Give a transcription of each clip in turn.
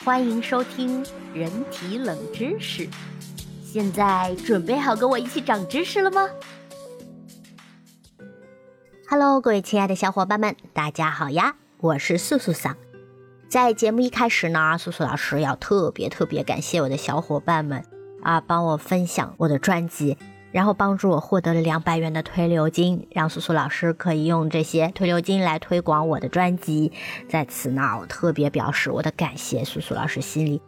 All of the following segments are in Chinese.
欢迎收听人体冷知识。现在准备好跟我一起长知识了吗？Hello，各位亲爱的小伙伴们，大家好呀！我是素素桑。在节目一开始呢，素素老师要特别特别感谢我的小伙伴们啊，帮我分享我的专辑。然后帮助我获得了两百元的推流金，让苏苏老师可以用这些推流金来推广我的专辑。在此呢，我特别表示我的感谢，苏苏老师心里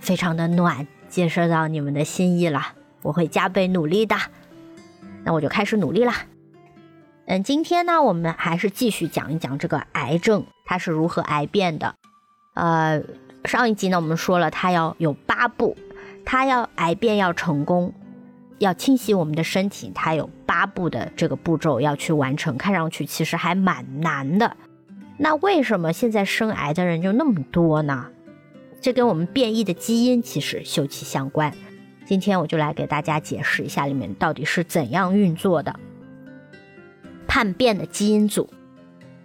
非常的暖，接收到你们的心意了，我会加倍努力的。那我就开始努力了。嗯，今天呢，我们还是继续讲一讲这个癌症它是如何癌变的。呃，上一集呢，我们说了它要有八步，它要癌变要成功。要清洗我们的身体，它有八步的这个步骤要去完成，看上去其实还蛮难的。那为什么现在生癌的人就那么多呢？这跟我们变异的基因其实休戚相关。今天我就来给大家解释一下里面到底是怎样运作的。叛变的基因组，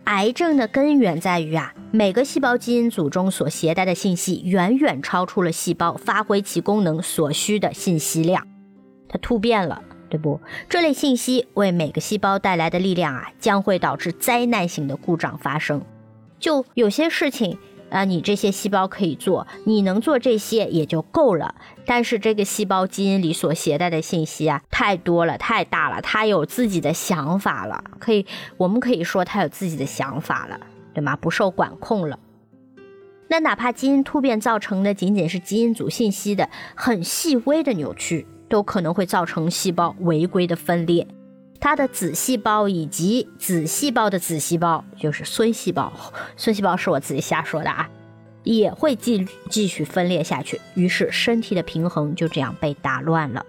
癌症的根源在于啊，每个细胞基因组中所携带的信息远远超出了细胞发挥其功能所需的信息量。它突变了，对不？这类信息为每个细胞带来的力量啊，将会导致灾难性的故障发生。就有些事情啊，你这些细胞可以做，你能做这些也就够了。但是这个细胞基因里所携带的信息啊，太多了，太大了，它有自己的想法了。可以，我们可以说它有自己的想法了，对吗？不受管控了。那哪怕基因突变造成的仅仅是基因组信息的很细微的扭曲。都可能会造成细胞违规的分裂，它的子细胞以及子细胞的子细胞，就是孙细胞，孙细胞是我自己瞎说的啊，也会继继续分裂下去，于是身体的平衡就这样被打乱了。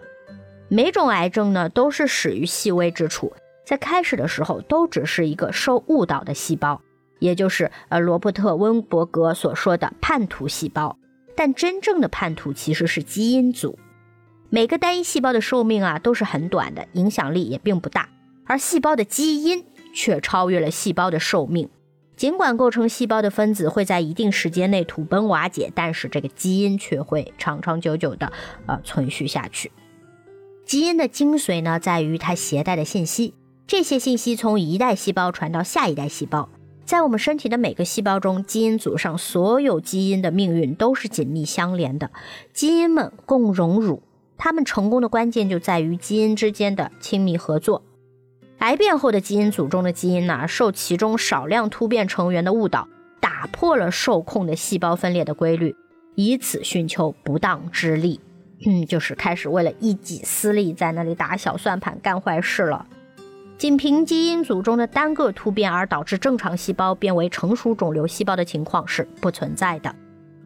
每种癌症呢，都是始于细微之处，在开始的时候都只是一个受误导的细胞，也就是呃罗伯特温伯格所说的叛徒细胞，但真正的叛徒其实是基因组。每个单一细胞的寿命啊都是很短的，影响力也并不大，而细胞的基因却超越了细胞的寿命。尽管构成细胞的分子会在一定时间内土崩瓦解，但是这个基因却会长长久久的呃存续下去。基因的精髓呢，在于它携带的信息，这些信息从一代细胞传到下一代细胞，在我们身体的每个细胞中，基因组上所有基因的命运都是紧密相连的，基因们共荣辱。他们成功的关键就在于基因之间的亲密合作。癌变后的基因组中的基因呢，受其中少量突变成员的误导，打破了受控的细胞分裂的规律，以此寻求不当之利。嗯，就是开始为了一己私利，在那里打小算盘、干坏事了。仅凭基因组中的单个突变而导致正常细胞变为成熟肿瘤细胞的情况是不存在的。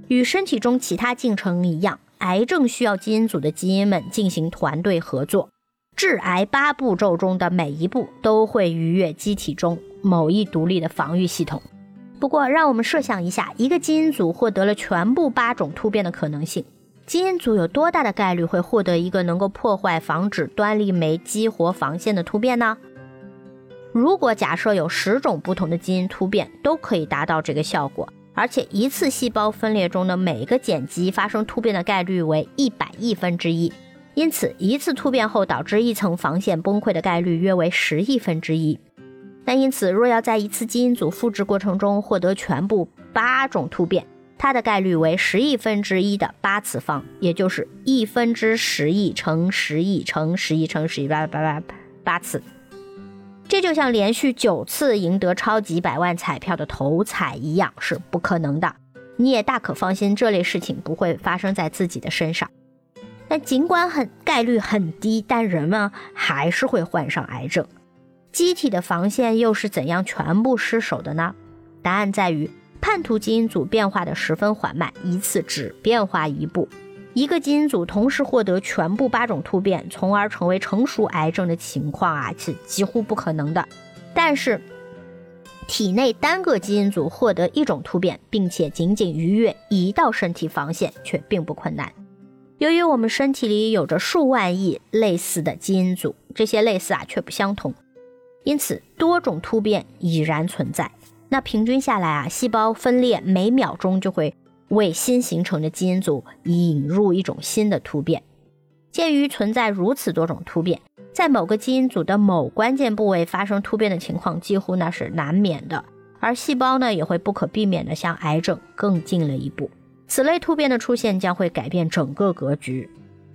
与身体中其他进程一样。癌症需要基因组的基因们进行团队合作，致癌八步骤中的每一步都会逾越机体中某一独立的防御系统。不过，让我们设想一下，一个基因组获得了全部八种突变的可能性，基因组有多大的概率会获得一个能够破坏、防止端粒酶激活防线的突变呢？如果假设有十种不同的基因突变都可以达到这个效果。而且一次细胞分裂中的每个碱基发生突变的概率为一百亿分之一，因此一次突变后导致一层防线崩溃的概率约为十亿分之一。但因此，若要在一次基因组复制过程中获得全部八种突变，它的概率为十亿分之一的八次方，也就是一分之十亿乘十亿乘十亿乘十亿八八八八次。这就像连续九次赢得超级百万彩票的头彩一样，是不可能的。你也大可放心，这类事情不会发生在自己的身上。但尽管很概率很低，但人们还是会患上癌症。机体的防线又是怎样全部失守的呢？答案在于叛徒基因组变化的十分缓慢，一次只变化一步。一个基因组同时获得全部八种突变，从而成为成熟癌症的情况啊，是几乎不可能的。但是，体内单个基因组获得一种突变，并且仅仅逾越一道身体防线，却并不困难。由于我们身体里有着数万亿类似的基因组，这些类似啊却不相同，因此多种突变已然存在。那平均下来啊，细胞分裂每秒钟就会。为新形成的基因组引入一种新的突变。鉴于存在如此多种突变，在某个基因组的某关键部位发生突变的情况，几乎那是难免的。而细胞呢，也会不可避免的向癌症更近了一步。此类突变的出现将会改变整个格局。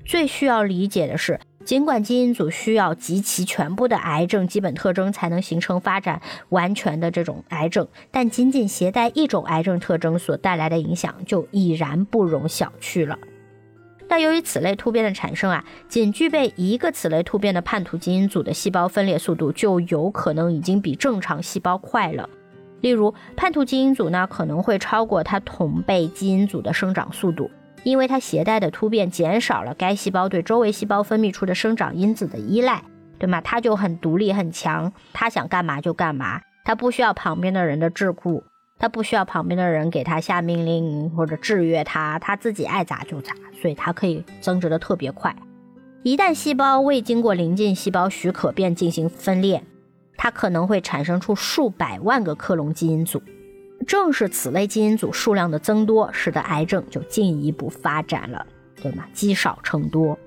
最需要理解的是，尽管基因组需要集齐全部的癌症基本特征才能形成发展完全的这种癌症，但仅仅携带一种癌症特征所带来的影响就已然不容小觑了。但由于此类突变的产生啊，仅具备一个此类突变的叛徒基因组的细胞分裂速度就有可能已经比正常细胞快了。例如，叛徒基因组呢可能会超过它同辈基因组的生长速度，因为它携带的突变减少了该细胞对周围细胞分泌出的生长因子的依赖，对吗？它就很独立很强，它想干嘛就干嘛，它不需要旁边的人的桎梏，它不需要旁边的人给它下命令或者制约它，它自己爱咋就咋，所以它可以增殖的特别快。一旦细胞未经过邻近细胞许可便进行分裂。它可能会产生出数百万个克隆基因组，正是此类基因组数量的增多，使得癌症就进一步发展了，对吗？积少成多。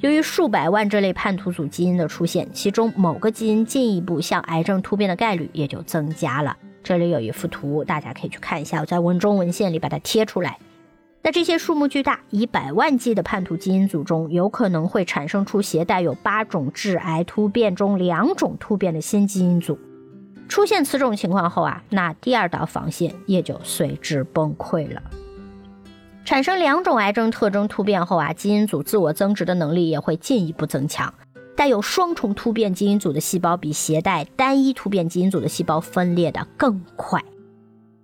由于数百万这类叛徒组基因的出现，其中某个基因进一步向癌症突变的概率也就增加了。这里有一幅图，大家可以去看一下，我在文中文献里把它贴出来。那这些数目巨大、以百万计的叛徒基因组中，有可能会产生出携带有八种致癌突变中两种突变的新基因组。出现此种情况后啊，那第二道防线也就随之崩溃了。产生两种癌症特征突变后啊，基因组自我增殖的能力也会进一步增强。带有双重突变基因组的细胞比携带单一突变基因组的细胞分裂的更快。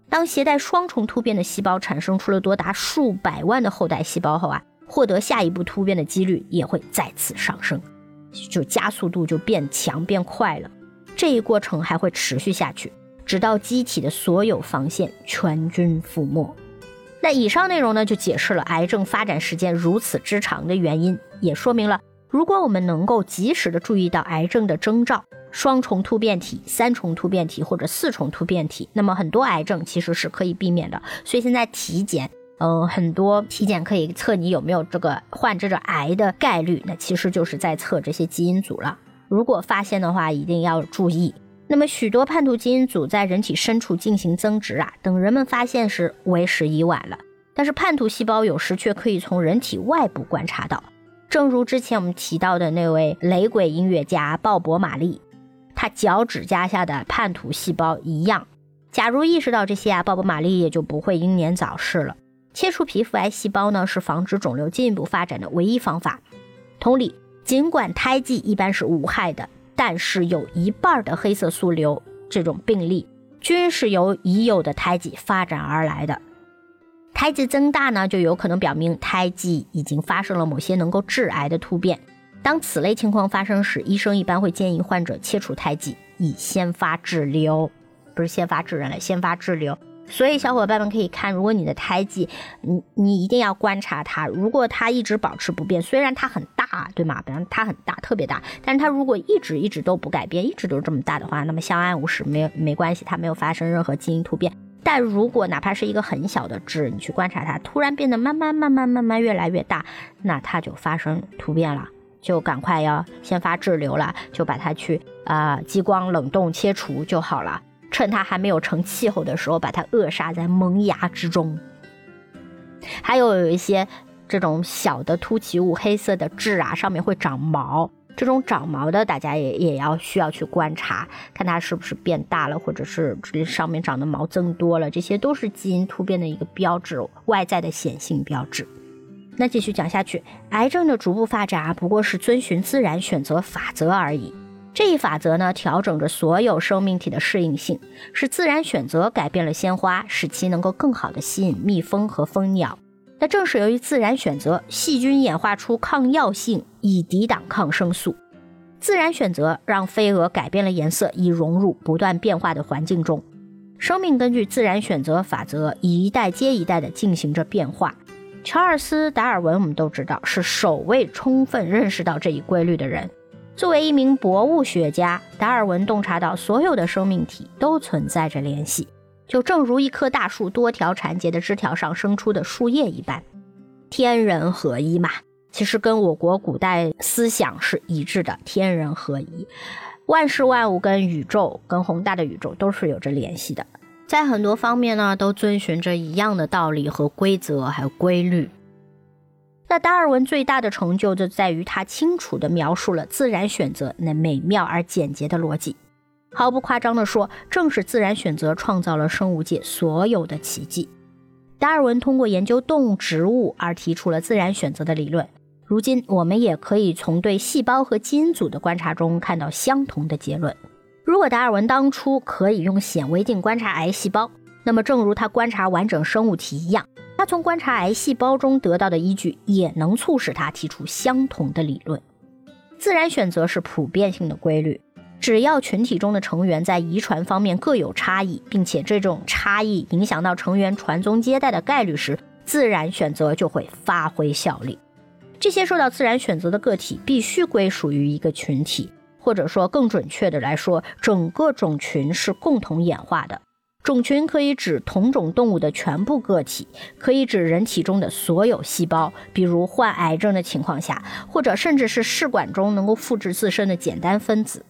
当携带双重突变的细胞产生出了多达数百万的后代细胞后啊，获得下一步突变的几率也会再次上升，就加速度就变强变快了。这一过程还会持续下去，直到机体的所有防线全军覆没。那以上内容呢，就解释了癌症发展时间如此之长的原因，也说明了如果我们能够及时的注意到癌症的征兆。双重突变体、三重突变体或者四重突变体，那么很多癌症其实是可以避免的。所以现在体检，嗯，很多体检可以测你有没有这个患这个癌的概率，那其实就是在测这些基因组了。如果发现的话，一定要注意。那么许多叛徒基因组在人体深处进行增殖啊，等人们发现时为时已晚了。但是叛徒细胞有时却可以从人体外部观察到，正如之前我们提到的那位雷鬼音乐家鲍勃·马利。他脚趾甲下的叛徒细胞一样。假如意识到这些啊，鲍勃·马利也就不会英年早逝了。切除皮肤癌细胞呢，是防止肿瘤进一步发展的唯一方法。同理，尽管胎记一般是无害的，但是有一半的黑色素瘤这种病例均是由已有的胎记发展而来的。胎记增大呢，就有可能表明胎记已经发生了某些能够致癌的突变。当此类情况发生时，医生一般会建议患者切除胎记，以先发治瘤，不是先发制人了，先发治瘤。所以小伙伴们可以看，如果你的胎记，你你一定要观察它，如果它一直保持不变，虽然它很大，对吗？比方它很大，特别大，但是它如果一直一直都不改变，一直都是这么大的话，那么相安无事，没有没关系，它没有发生任何基因突变。但如果哪怕是一个很小的痣，你去观察它，突然变得慢慢慢慢慢慢越来越大，那它就发生突变了。就赶快要先发滞留了，就把它去啊激光冷冻切除就好了。趁它还没有成气候的时候，把它扼杀在萌芽之中。还有有一些这种小的凸起物，黑色的痣啊，上面会长毛。这种长毛的，大家也也要需要去观察，看它是不是变大了，或者是上面长的毛增多了，这些都是基因突变的一个标志，外在的显性标志。那继续讲下去，癌症的逐步发展啊，不过是遵循自然选择法则而已。这一法则呢，调整着所有生命体的适应性，是自然选择改变了鲜花，使其能够更好的吸引蜜蜂和蜂鸟。那正是由于自然选择，细菌演化出抗药性以抵挡抗生素。自然选择让飞蛾改变了颜色，以融入不断变化的环境中。生命根据自然选择法则，一代接一代地进行着变化。乔尔斯·达尔文，我们都知道是首位充分认识到这一规律的人。作为一名博物学家，达尔文洞察到所有的生命体都存在着联系，就正如一棵大树多条缠结的枝条上生出的树叶一般，天人合一嘛。其实跟我国古代思想是一致的，天人合一，万事万物跟宇宙、跟宏大的宇宙都是有着联系的，在很多方面呢，都遵循着一样的道理和规则，还有规律。那达尔文最大的成就就在于他清楚地描述了自然选择那美妙而简洁的逻辑。毫不夸张地说，正是自然选择创造了生物界所有的奇迹。达尔文通过研究动物、植物而提出了自然选择的理论。如今，我们也可以从对细胞和基因组的观察中看到相同的结论。如果达尔文当初可以用显微镜观察癌细胞，那么正如他观察完整生物体一样，他从观察癌细胞中得到的依据也能促使他提出相同的理论。自然选择是普遍性的规律。只要群体中的成员在遗传方面各有差异，并且这种差异影响到成员传宗接代的概率时，自然选择就会发挥效力。这些受到自然选择的个体必须归属于一个群体，或者说更准确的来说，整个种群是共同演化的。种群可以指同种动物的全部个体，可以指人体中的所有细胞，比如患癌症的情况下，或者甚至是试管中能够复制自身的简单分子。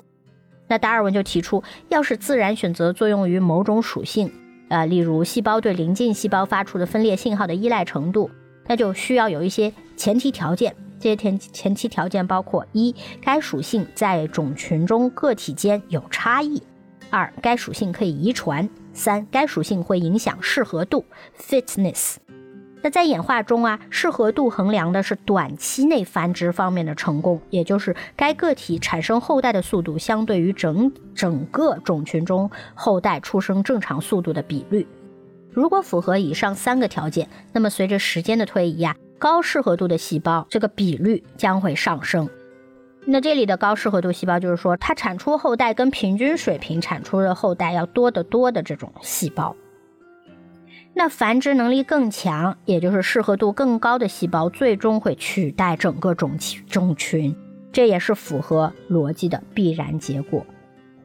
那达尔文就提出，要是自然选择作用于某种属性，呃，例如细胞对邻近细胞发出的分裂信号的依赖程度，那就需要有一些前提条件。这些前前提条件包括：一，该属性在种群中个体间有差异；二，该属性可以遗传；三，该属性会影响适合度 （fitness）。那在演化中啊，适合度衡量的是短期内繁殖方面的成功，也就是该个体产生后代的速度相对于整整个种群中后代出生正常速度的比率。如果符合以上三个条件，那么随着时间的推移呀，高适合度的细胞这个比率将会上升。那这里的高适合度细胞就是说，它产出后代跟平均水平产出的后代要多得多的这种细胞。那繁殖能力更强，也就是适合度更高的细胞，最终会取代整个种群种群，这也是符合逻辑的必然结果。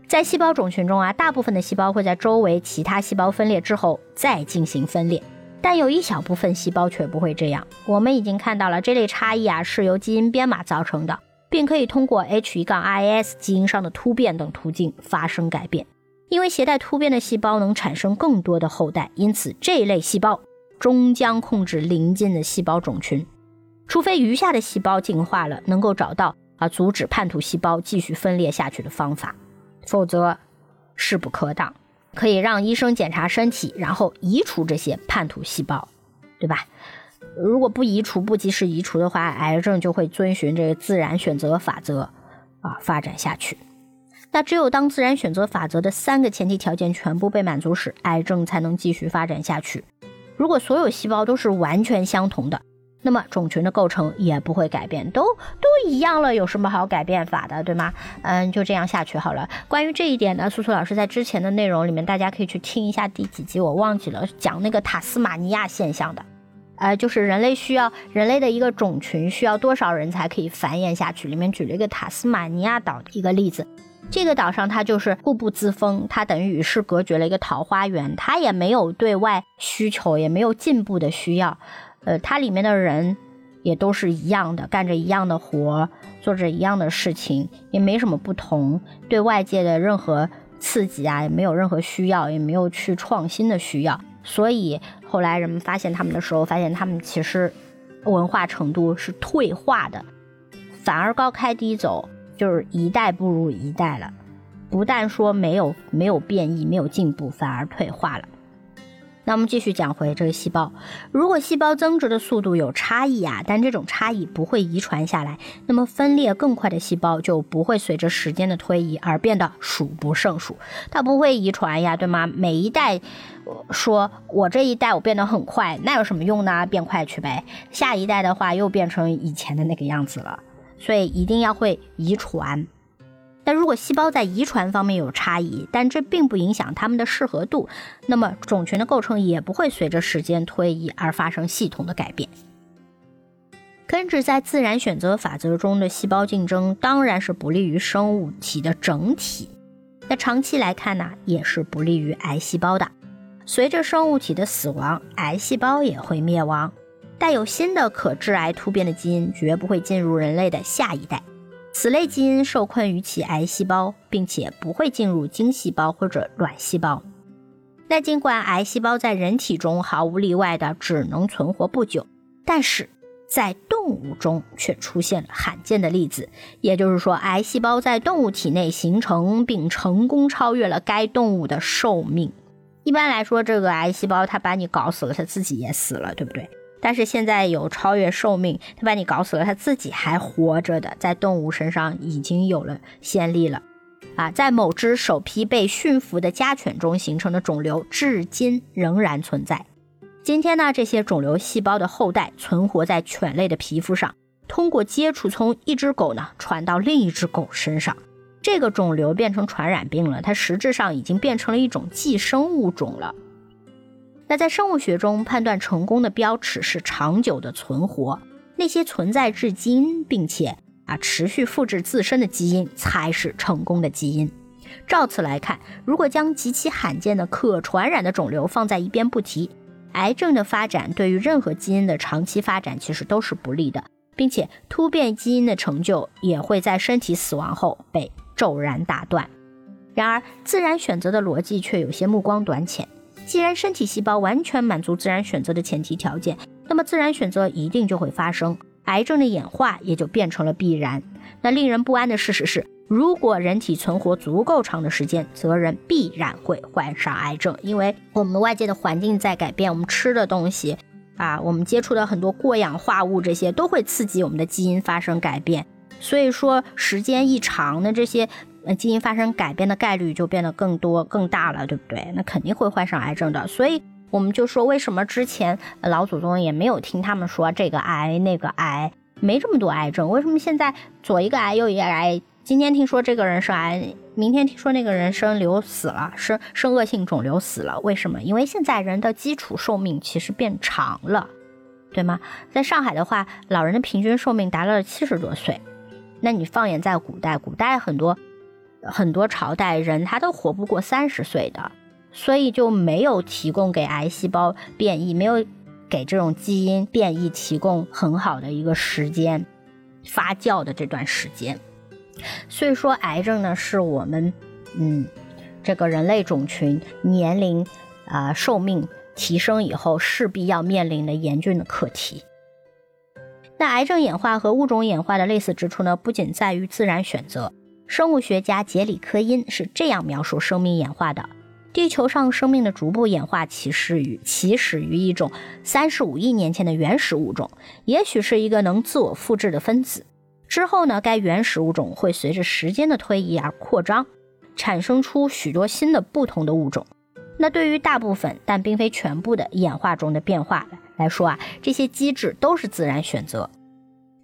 在细胞种群中啊，大部分的细胞会在周围其他细胞分裂之后再进行分裂，但有一小部分细胞却不会这样。我们已经看到了这类差异啊，是由基因编码造成的，并可以通过 H 一杠 I S 基因上的突变等途径发生改变。因为携带突变的细胞能产生更多的后代，因此这一类细胞终将控制邻近的细胞种群，除非余下的细胞进化了，能够找到啊阻止叛徒细胞继续分裂下去的方法，否则势不可挡。可以让医生检查身体，然后移除这些叛徒细胞，对吧？如果不移除、不及时移除的话，癌症就会遵循这个自然选择法则啊发展下去。那只有当自然选择法则的三个前提条件全部被满足时，癌症才能继续发展下去。如果所有细胞都是完全相同的，那么种群的构成也不会改变，都都一样了，有什么好改变法的，对吗？嗯，就这样下去好了。关于这一点呢，苏苏老师在之前的内容里面，大家可以去听一下第几集，我忘记了，讲那个塔斯马尼亚现象的。呃，就是人类需要人类的一个种群需要多少人才可以繁衍下去？里面举了一个塔斯马尼亚岛的一个例子。这个岛上它就是固步自封，它等于与世隔绝了一个桃花源，它也没有对外需求，也没有进步的需要。呃，它里面的人也都是一样的，干着一样的活，做着一样的事情，也没什么不同。对外界的任何刺激啊，也没有任何需要，也没有去创新的需要。所以后来人们发现他们的时候，发现他们其实文化程度是退化的，反而高开低走。就是一代不如一代了，不但说没有没有变异、没有进步，反而退化了。那我们继续讲回这个细胞，如果细胞增殖的速度有差异啊，但这种差异不会遗传下来，那么分裂更快的细胞就不会随着时间的推移而变得数不胜数。它不会遗传呀，对吗？每一代说我这一代我变得很快，那有什么用呢？变快去呗。下一代的话又变成以前的那个样子了。所以一定要会遗传，如果细胞在遗传方面有差异，但这并不影响它们的适合度，那么种群的构成也不会随着时间推移而发生系统的改变。根植在自然选择法则中的细胞竞争当然是不利于生物体的整体，那长期来看呢，也是不利于癌细胞的。随着生物体的死亡，癌细胞也会灭亡。带有新的可致癌突变的基因绝不会进入人类的下一代。此类基因受困于其癌细胞，并且不会进入精细胞或者卵细胞。那尽管癌细胞在人体中毫无例外的只能存活不久，但是在动物中却出现了罕见的例子。也就是说，癌细胞在动物体内形成并成功超越了该动物的寿命。一般来说，这个癌细胞它把你搞死了，它自己也死了，对不对？但是现在有超越寿命，他把你搞死了，他自己还活着的，在动物身上已经有了先例了，啊，在某只首批被驯服的家犬中形成的肿瘤，至今仍然存在。今天呢，这些肿瘤细胞的后代存活在犬类的皮肤上，通过接触从一只狗呢传到另一只狗身上，这个肿瘤变成传染病了，它实质上已经变成了一种寄生物种了。那在生物学中，判断成功的标尺是长久的存活。那些存在至今并且啊持续复制自身的基因才是成功的基因。照此来看，如果将极其罕见的可传染的肿瘤放在一边不提，癌症的发展对于任何基因的长期发展其实都是不利的，并且突变基因的成就也会在身体死亡后被骤然打断。然而，自然选择的逻辑却有些目光短浅。既然身体细胞完全满足自然选择的前提条件，那么自然选择一定就会发生，癌症的演化也就变成了必然。那令人不安的事实是，如果人体存活足够长的时间，则人必然会患上癌症，因为我们外界的环境在改变，我们吃的东西啊，我们接触的很多过氧化物，这些都会刺激我们的基因发生改变。所以说，时间一长，那这些。那基因发生改变的概率就变得更多、更大了，对不对？那肯定会患上癌症的。所以我们就说，为什么之前老祖宗也没有听他们说这个癌那个癌，没这么多癌症？为什么现在左一个癌右一个癌？今天听说这个人生癌，明天听说那个人生瘤死了，生生恶性肿瘤死了？为什么？因为现在人的基础寿命其实变长了，对吗？在上海的话，老人的平均寿命达到了七十多岁。那你放眼在古代，古代很多。很多朝代人他都活不过三十岁的，所以就没有提供给癌细胞变异，没有给这种基因变异提供很好的一个时间发酵的这段时间。所以说，癌症呢是我们嗯这个人类种群年龄啊寿命提升以后势必要面临的严峻的课题。那癌症演化和物种演化的类似之处呢，不仅在于自然选择。生物学家杰里科因是这样描述生命演化的：地球上生命的逐步演化起始于起始于一种三十五亿年前的原始物种，也许是一个能自我复制的分子。之后呢，该原始物种会随着时间的推移而扩张，产生出许多新的不同的物种。那对于大部分但并非全部的演化中的变化来说啊，这些机制都是自然选择。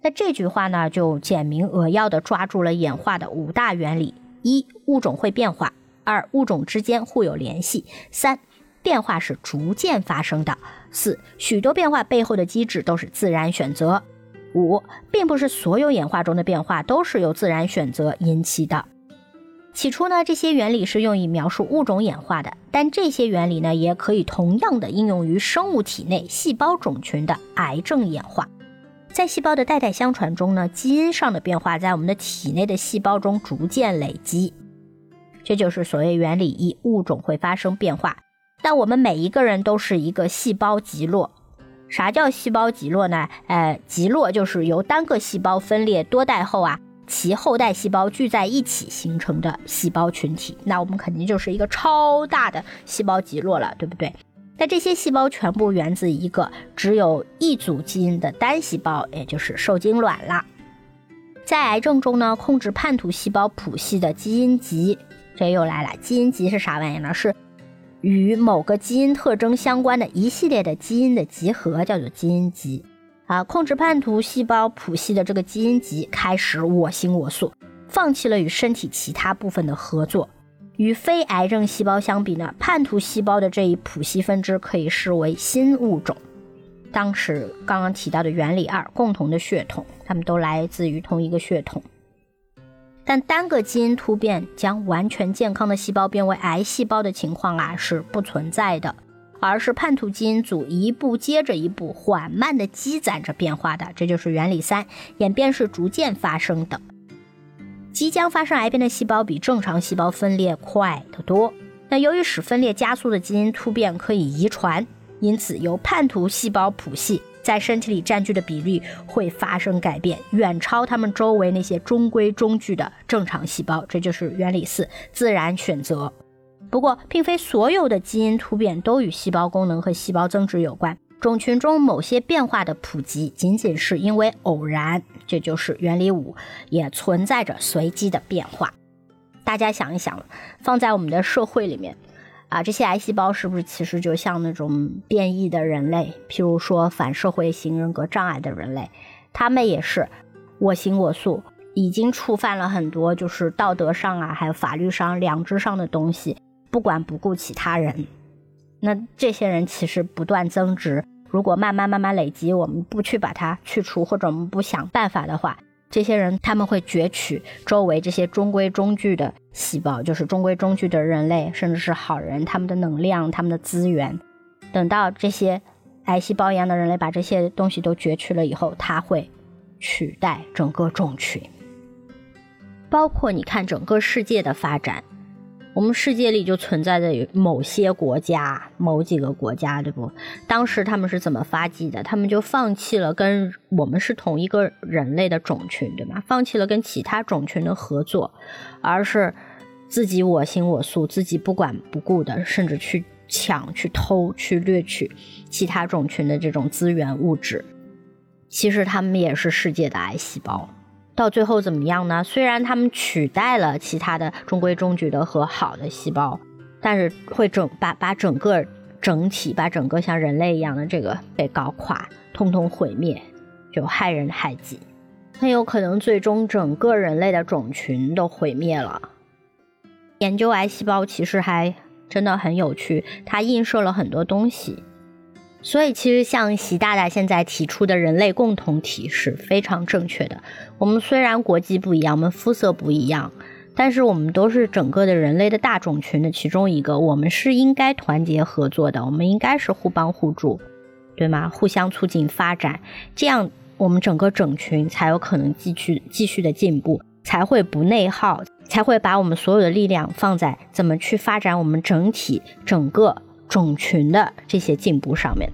那这句话呢，就简明扼要地抓住了演化的五大原理：一、物种会变化；二、物种之间互有联系；三、变化是逐渐发生的；四、许多变化背后的机制都是自然选择；五、并不是所有演化中的变化都是由自然选择引起的。起初呢，这些原理是用以描述物种演化的，但这些原理呢，也可以同样的应用于生物体内细胞种群的癌症演化。在细胞的代代相传中呢，基因上的变化在我们的体内的细胞中逐渐累积，这就是所谓原理一，物种会发生变化。但我们每一个人都是一个细胞集落。啥叫细胞集落呢？呃，集落就是由单个细胞分裂多代后啊，其后代细胞聚在一起形成的细胞群体。那我们肯定就是一个超大的细胞集落了，对不对？那这些细胞全部源自一个只有一组基因的单细胞，也就是受精卵了。在癌症中呢，控制叛徒细胞谱系的基因集，这又来了。基因集是啥玩意呢？是与某个基因特征相关的一系列的基因的集合，叫做基因集。啊，控制叛徒细胞谱系的这个基因集开始我行我素，放弃了与身体其他部分的合作。与非癌症细胞相比呢，叛徒细胞的这一谱系分支可以视为新物种。当时刚刚提到的原理二，共同的血统，它们都来自于同一个血统。但单个基因突变将完全健康的细胞变为癌细胞的情况啊是不存在的。而是叛徒基因组一步接着一步缓慢地积攒着变化的。这就是原理三：演变是逐渐发生的。即将发生癌变的细胞比正常细胞分裂快得多。那由于使分裂加速的基因突变可以遗传，因此由叛徒细胞谱系在身体里占据的比例会发生改变，远超他们周围那些中规中矩的正常细胞。这就是原理四：自然选择。不过，并非所有的基因突变都与细胞功能和细胞增殖有关。种群中某些变化的普及，仅仅是因为偶然。这就是原理五，也存在着随机的变化。大家想一想，放在我们的社会里面，啊，这些癌细胞是不是其实就像那种变异的人类？譬如说反社会型人格障碍的人类，他们也是我行我素，已经触犯了很多就是道德上啊，还有法律上、良知上的东西，不管不顾其他人。那这些人其实不断增值。如果慢慢慢慢累积，我们不去把它去除，或者我们不想办法的话，这些人他们会攫取周围这些中规中矩的细胞，就是中规中矩的人类，甚至是好人，他们的能量、他们的资源。等到这些癌细胞一样的人类把这些东西都攫取了以后，他会取代整个种群，包括你看整个世界的发展。我们世界里就存在着某些国家，某几个国家，对不？当时他们是怎么发迹的？他们就放弃了跟我们是同一个人类的种群，对吗？放弃了跟其他种群的合作，而是自己我行我素，自己不管不顾的，甚至去抢、去偷、去掠取其他种群的这种资源物质。其实他们也是世界的癌细胞。到最后怎么样呢？虽然他们取代了其他的中规中矩的和好的细胞，但是会整把把整个整体，把整个像人类一样的这个被搞垮，通通毁灭，就害人害己，很有可能最终整个人类的种群都毁灭了。研究癌细胞其实还真的很有趣，它映射了很多东西。所以，其实像习大大现在提出的人类共同体是非常正确的。我们虽然国籍不一样，我们肤色不一样，但是我们都是整个的人类的大种群的其中一个。我们是应该团结合作的，我们应该是互帮互助，对吗？互相促进发展，这样我们整个整群才有可能继续继续的进步，才会不内耗，才会把我们所有的力量放在怎么去发展我们整体整个。种群的这些进步上面，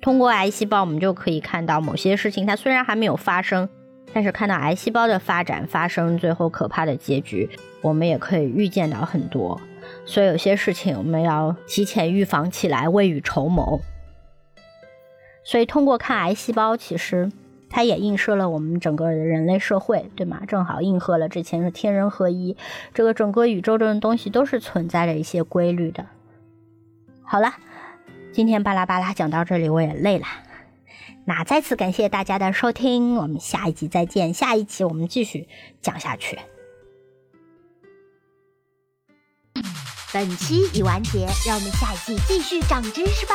通过癌细胞，我们就可以看到某些事情，它虽然还没有发生，但是看到癌细胞的发展发生，最后可怕的结局，我们也可以预见到很多。所以有些事情我们要提前预防起来，未雨绸缪。所以通过看癌细胞，其实它也映射了我们整个人类社会，对吗？正好应和了之前的天人合一，这个整个宇宙这种东西都是存在着一些规律的。好了，今天巴拉巴拉讲到这里，我也累了。那再次感谢大家的收听，我们下一集再见。下一期我们继续讲下去。本期已完结，让我们下一季继续长知识吧。